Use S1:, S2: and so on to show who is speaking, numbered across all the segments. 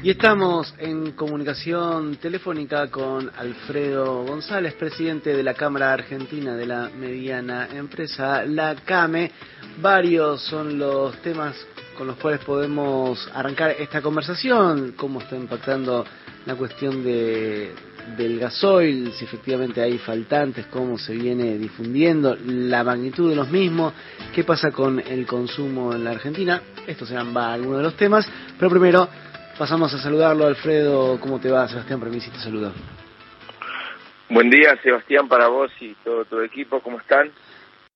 S1: Y estamos en comunicación telefónica con Alfredo González, presidente de la Cámara Argentina de la Mediana Empresa, la CAME. Varios son los temas con los cuales podemos arrancar esta conversación, cómo está impactando la cuestión de, del gasoil, si efectivamente hay faltantes, cómo se viene difundiendo, la magnitud de los mismos, qué pasa con el consumo en la Argentina. Estos serán algunos de los temas, pero primero pasamos a saludarlo. Alfredo, ¿cómo te va? Sebastián Premisi te saluda.
S2: Buen día, Sebastián, para vos y todo tu equipo, ¿cómo están?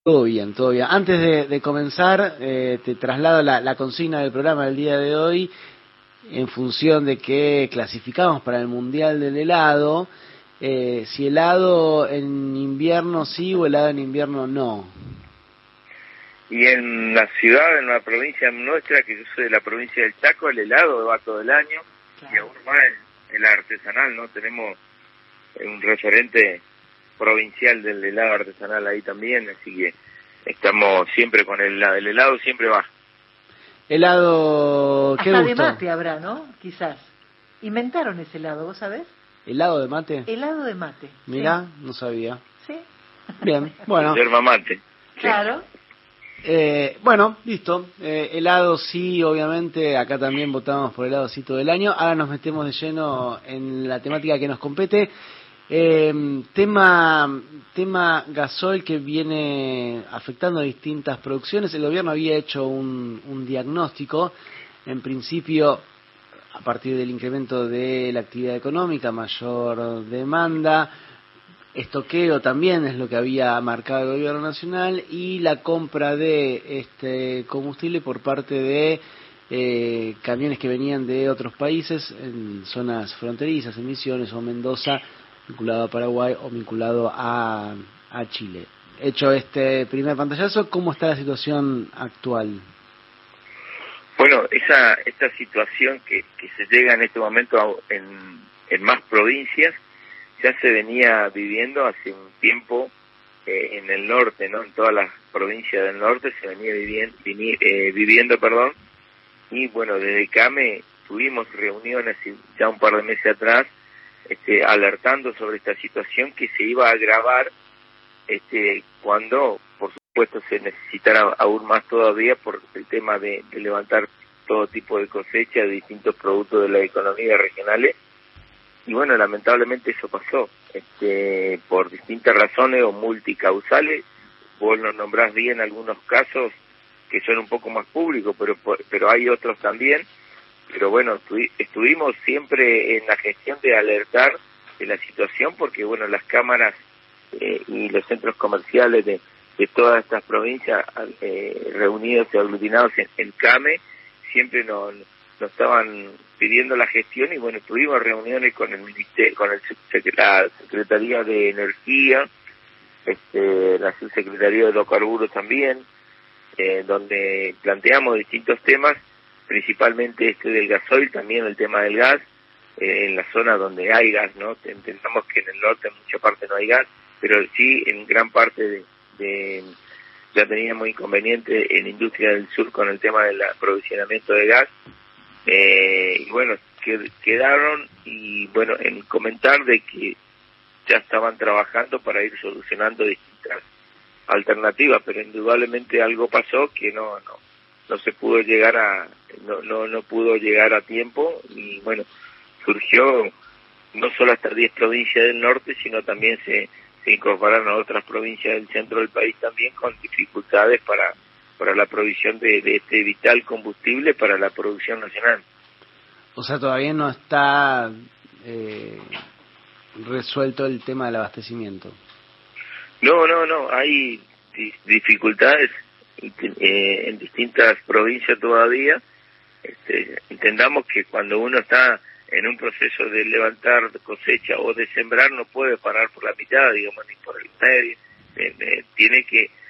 S1: Todo bien, todo bien. Antes de, comenzar, eh, te traslado la, consigna del programa del día de hoy en función de que clasificamos para el Mundial del Helado. Eh, si helado en invierno sí o helado en invierno no.
S2: Y en la ciudad, en la provincia nuestra, que yo soy de la provincia del Chaco, el helado va todo el año y aún más el, el artesanal, ¿no? Tenemos un referente provincial del helado artesanal ahí también, así que estamos siempre con el, el helado, siempre va.
S1: Helado, ¿qué
S3: Hasta de mate habrá, ¿no? Quizás. Inventaron ese helado, ¿vos sabés?
S1: ¿Helado de mate?
S3: Helado de mate.
S1: Mirá, no sabía.
S3: Sí.
S1: Bien, bueno.
S2: Yerba mate.
S3: Claro.
S1: Eh, bueno, listo. Eh, helado sí, obviamente. Acá también votamos por helado sí todo el año. Ahora nos metemos de lleno en la temática que nos compete. Eh, tema, tema gasol que viene afectando a distintas producciones. El gobierno había hecho un, un diagnóstico. En principio, a partir del incremento de la actividad económica, mayor demanda, estoqueo también es lo que había marcado el gobierno nacional y la compra de este combustible por parte de eh, camiones que venían de otros países en zonas fronterizas, en Misiones o Mendoza, vinculado a Paraguay o vinculado a, a Chile. Hecho este primer pantallazo, ¿cómo está la situación actual?
S2: Bueno, esa esta situación que, que se llega en este momento en, en más provincias ya se venía viviendo hace un tiempo eh, en el norte, ¿no? En todas las provincias del norte se venía viviendo, eh, viviendo, perdón, y bueno, desde CAME tuvimos reuniones ya un par de meses atrás, este, alertando sobre esta situación que se iba a agravar este, cuando, por supuesto, se necesitara aún más todavía por el tema de, de levantar todo tipo de cosecha de distintos productos de la economía regionales y bueno, lamentablemente eso pasó, este, por distintas razones o multicausales, vos lo nombrás bien algunos casos que son un poco más públicos, pero, pero hay otros también, pero bueno, estuvimos siempre en la gestión de alertar de la situación porque bueno, las cámaras eh, y los centros comerciales de, de todas estas provincias eh, reunidos y aglutinados en, en CAME siempre nos nos estaban pidiendo la gestión y bueno, tuvimos reuniones con el ministerio, con el, la Secretaría de Energía, este, la Subsecretaría de Hidrocarburos también, eh, donde planteamos distintos temas, principalmente este del gasoil, también el tema del gas, eh, en la zona donde hay gas, ¿no? Entendamos que en el norte en mucha parte no hay gas, pero sí en gran parte de, de ya teníamos inconveniente en industria del sur con el tema del aprovisionamiento de gas eh, y bueno, quedaron y bueno, en comentar de que ya estaban trabajando para ir solucionando distintas alternativas, pero indudablemente algo pasó que no no no se pudo llegar a no no no pudo llegar a tiempo y bueno, surgió no solo hasta 10 provincias del norte, sino también se se incorporaron a otras provincias del centro del país también con dificultades para para la provisión de, este vital combustible para la producción nacional.
S1: O sea, todavía no está eh, resuelto el tema del abastecimiento.
S2: No, no, no, hay dificultades eh, en distintas provincias todavía. Este, entendamos que cuando uno está en un proceso de levantar cosecha o de sembrar no puede parar por la mitad, digamos, ni por el medio. Eh, tiene que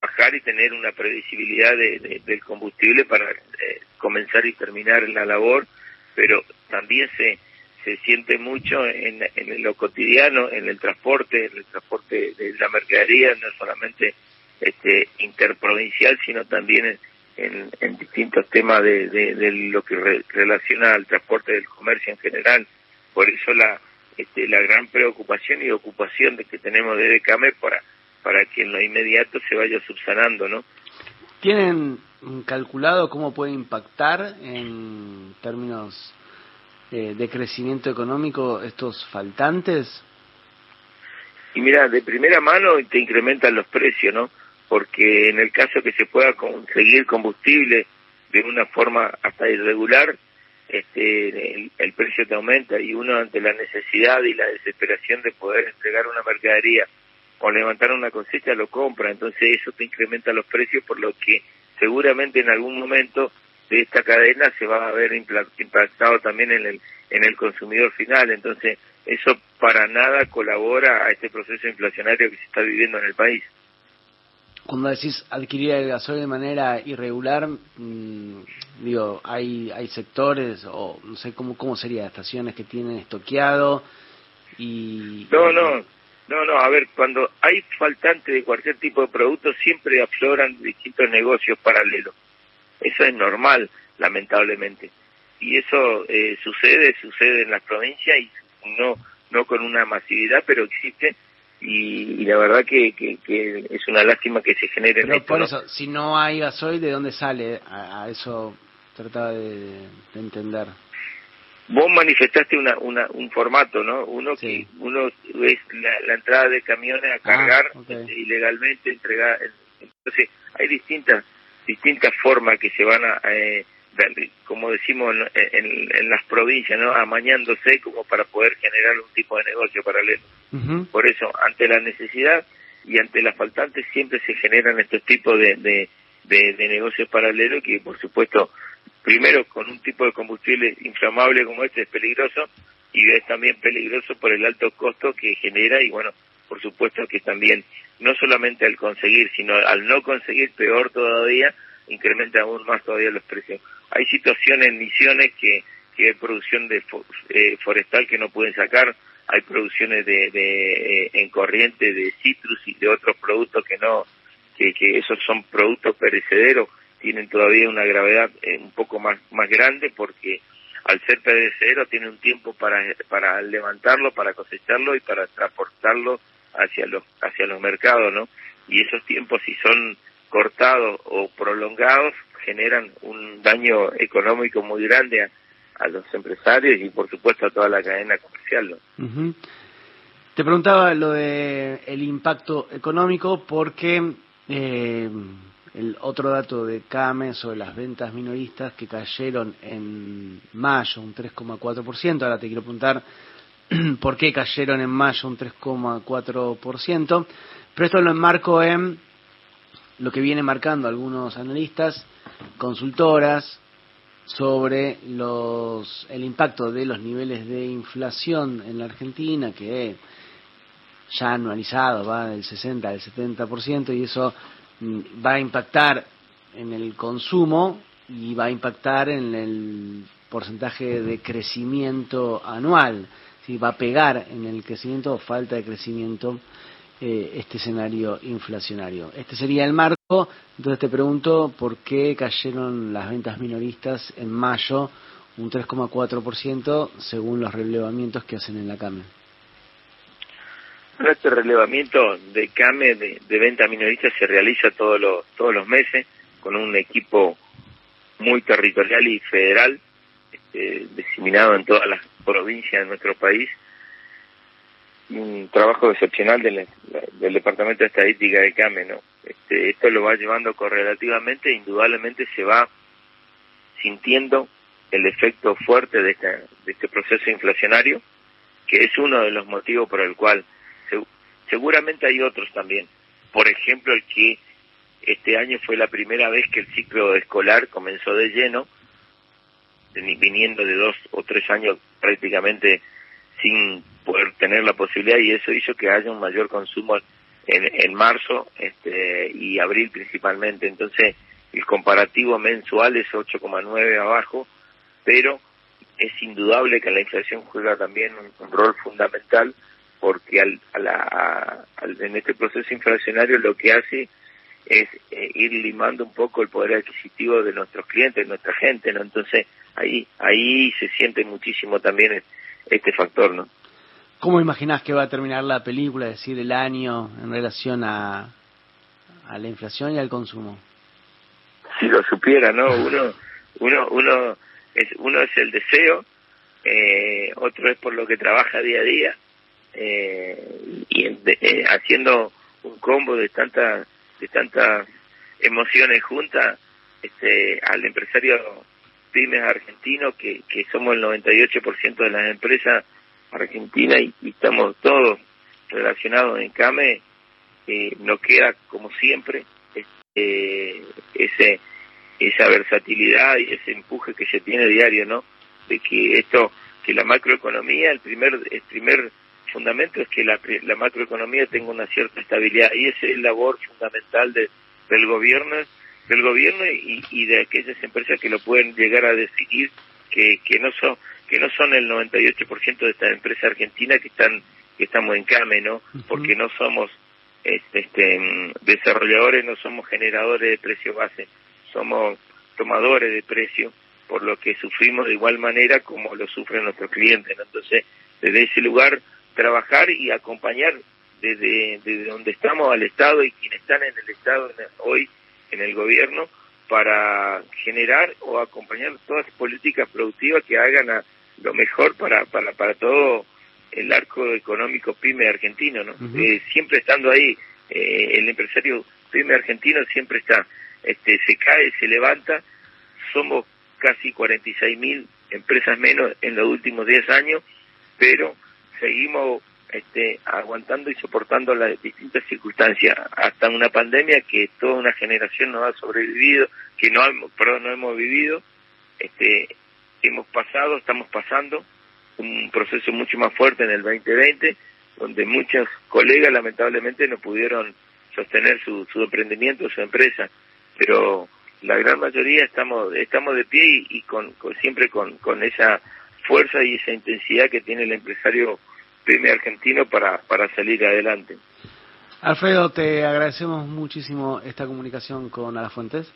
S2: bajar y tener una previsibilidad de, del combustible para eh, comenzar y terminar la labor, pero también se, se siente mucho en, en lo cotidiano, en el transporte, en el transporte de la mercadería, no solamente este interprovincial, sino también en, en, distintos temas de, de, lo que relaciona al transporte del comercio en general. Por eso la, este, la gran preocupación y ocupación de que tenemos desde CAME para, para que en lo inmediato se vaya subsanando, ¿no?
S1: ¿Tienen calculado cómo puede impactar en términos eh, de crecimiento económico estos faltantes?
S2: Y mira, de primera mano te incrementan los precios, ¿no? Porque en el caso que se pueda conseguir combustible de una forma hasta irregular, este, el, precio te aumenta y uno ante la necesidad y la desesperación de poder entregar una mercadería o levantar una cosecha lo compra, entonces eso te incrementa los precios por lo que seguramente en algún momento de esta cadena se va a ver impactado también en el en el consumidor final, entonces eso para nada colabora a este proceso inflacionario que se está viviendo en el país.
S1: Cuando decís adquirir el gasoil de manera irregular, mm, digo, hay hay sectores o no sé cómo cómo sería estaciones que tienen estoqueado y
S2: no no no no a ver cuando hay faltante de cualquier tipo de producto siempre afloran distintos negocios paralelos eso es normal lamentablemente y eso eh, sucede sucede en las provincias y no no con una masividad pero existe y, la verdad que, que, es una lástima que se genere
S1: Pero por eso, si no hay gasoil, ¿de dónde sale? A, eso trataba de, entender.
S2: Vos manifestaste una, una, un formato, ¿no? Uno que uno es la, entrada de camiones a ah, cargar ilegalmente, entregar. Entonces, hay distintas distintas formas que se van a, eh, como decimos en, las provincias, ¿no? amañándose como para poder generar un tipo de negocio paralelo. Por eso, ante la necesidad y ante las faltantes siempre se generan estos tipos de, de, de, negocios paralelos que, por supuesto, primero con un tipo de combustible inflamable como este es peligroso y es también peligroso por el alto costo que genera y, bueno, por supuesto que también no solamente al conseguir, sino al no conseguir, peor todavía, incrementa aún más todavía los precios. Hay situaciones misiones que, que hay producción de eh, forestal que no pueden sacar, hay producciones de, de eh, en corriente de citrus y de otros productos que no, que, que esos son productos perecederos, tienen todavía una gravedad eh, un poco más, más grande porque al ser perecedero tiene un tiempo para, para levantarlo, para cosecharlo y para transportarlo hacia los, hacia los mercados, ¿no? Y esos tiempos si son cortados o prolongados generan un daño económico muy grande a, los empresarios y por supuesto a toda la cadena comercial.
S1: Te preguntaba lo de el impacto económico porque eh, el otro dato de CAME sobre las ventas minoristas que cayeron en mayo un 3,4%, ahora te quiero preguntar por qué cayeron en mayo un 3,4%, pero esto lo enmarco en lo que viene marcando algunos analistas, consultoras, sobre los, el impacto de los niveles de inflación en la Argentina, que ya anualizado va del 60 al 70%, y eso va a impactar en el consumo y va a impactar en el porcentaje de crecimiento anual, si va a pegar en el crecimiento o falta de crecimiento eh, este escenario inflacionario. Este sería el marco, entonces te pregunto por qué cayeron las ventas minoristas en mayo un 3,4% según los relevamientos que hacen en la CAME.
S2: Este relevamiento de CAME de, venta minorista se realiza todos los, todos los meses con un equipo muy territorial y federal, este, diseminado en todas las provincias de nuestro país, un trabajo excepcional del, Departamento de Estadística de CAME, ¿no? Este, esto lo va llevando correlativamente, indudablemente se va sintiendo el efecto fuerte de, de este proceso inflacionario, que es uno de los motivos por el cual seguramente hay otros también. Por ejemplo, el que este año fue la primera vez que el ciclo escolar comenzó de lleno, viniendo de dos o tres años prácticamente sin poder tener la posibilidad y eso hizo que haya un mayor consumo en, en marzo este, y abril principalmente. Entonces, el comparativo mensual es 8,9 abajo, pero es indudable que la inflación juega también un, rol fundamental porque al, a la, en este proceso inflacionario lo que hace es eh, ir limando un poco el poder adquisitivo de nuestros clientes, de nuestra gente, ¿no? Entonces ahí ahí se siente muchísimo también este factor, ¿no?
S1: ¿Cómo imaginás que va a terminar la película, es decir, el año en relación a, a la inflación y al consumo?
S2: Si lo supiera, ¿no? Uno uno uno es uno es el deseo, eh, otro es por lo que trabaja día a día eh, y eh, haciendo un combo de tantas de tantas emociones juntas este al empresario pymes argentino que, que somos el 98% de las empresas argentinas y, estamos todos relacionados en CAME eh, nos queda como siempre este, ese esa versatilidad y ese empuje que se tiene diario no de que esto que la macroeconomía el primer el primer fundamento es que la, la macroeconomía tenga una cierta estabilidad y esa es la labor fundamental de, del gobierno del gobierno y, y, de aquellas empresas que lo pueden llegar a decidir que, que no son que no son el 98% de estas empresas argentinas que están que estamos en CAME, ¿no? Porque no somos este, este, desarrolladores, no somos generadores de precio base, somos tomadores de precio, por lo que sufrimos de igual manera como lo sufren nuestros clientes. ¿no? Entonces, desde ese lugar trabajar y acompañar desde, desde donde estamos al Estado y quienes están en el Estado hoy en el gobierno para generar o acompañar todas las políticas productivas que hagan a lo mejor para, para, para todo el arco económico pyme argentino, ¿no? Eh, siempre estando ahí, eh, el empresario pyme argentino siempre está, este, se cae, se levanta, somos casi 46 mil empresas menos en los últimos 10 años, pero seguimos este, aguantando y soportando las distintas circunstancias. Hasta una pandemia que toda una generación no ha sobrevivido, que no, perdón, no hemos vivido, este, hemos pasado, estamos pasando un proceso mucho más fuerte en el 2020, donde muchos colegas lamentablemente no pudieron sostener su, su emprendimiento, su empresa, pero la gran mayoría estamos estamos de pie y, con, siempre con, con esa fuerza y esa intensidad que tiene el empresario pyme argentino para, para salir adelante.
S1: Alfredo, te agradecemos muchísimo esta comunicación con Alafuentes.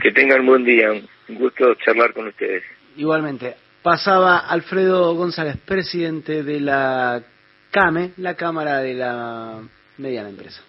S2: Que tengan buen día, un gusto charlar con ustedes.
S1: Igualmente. Pasaba Alfredo González, presidente de la CAME, la Cámara de la Mediana Empresa.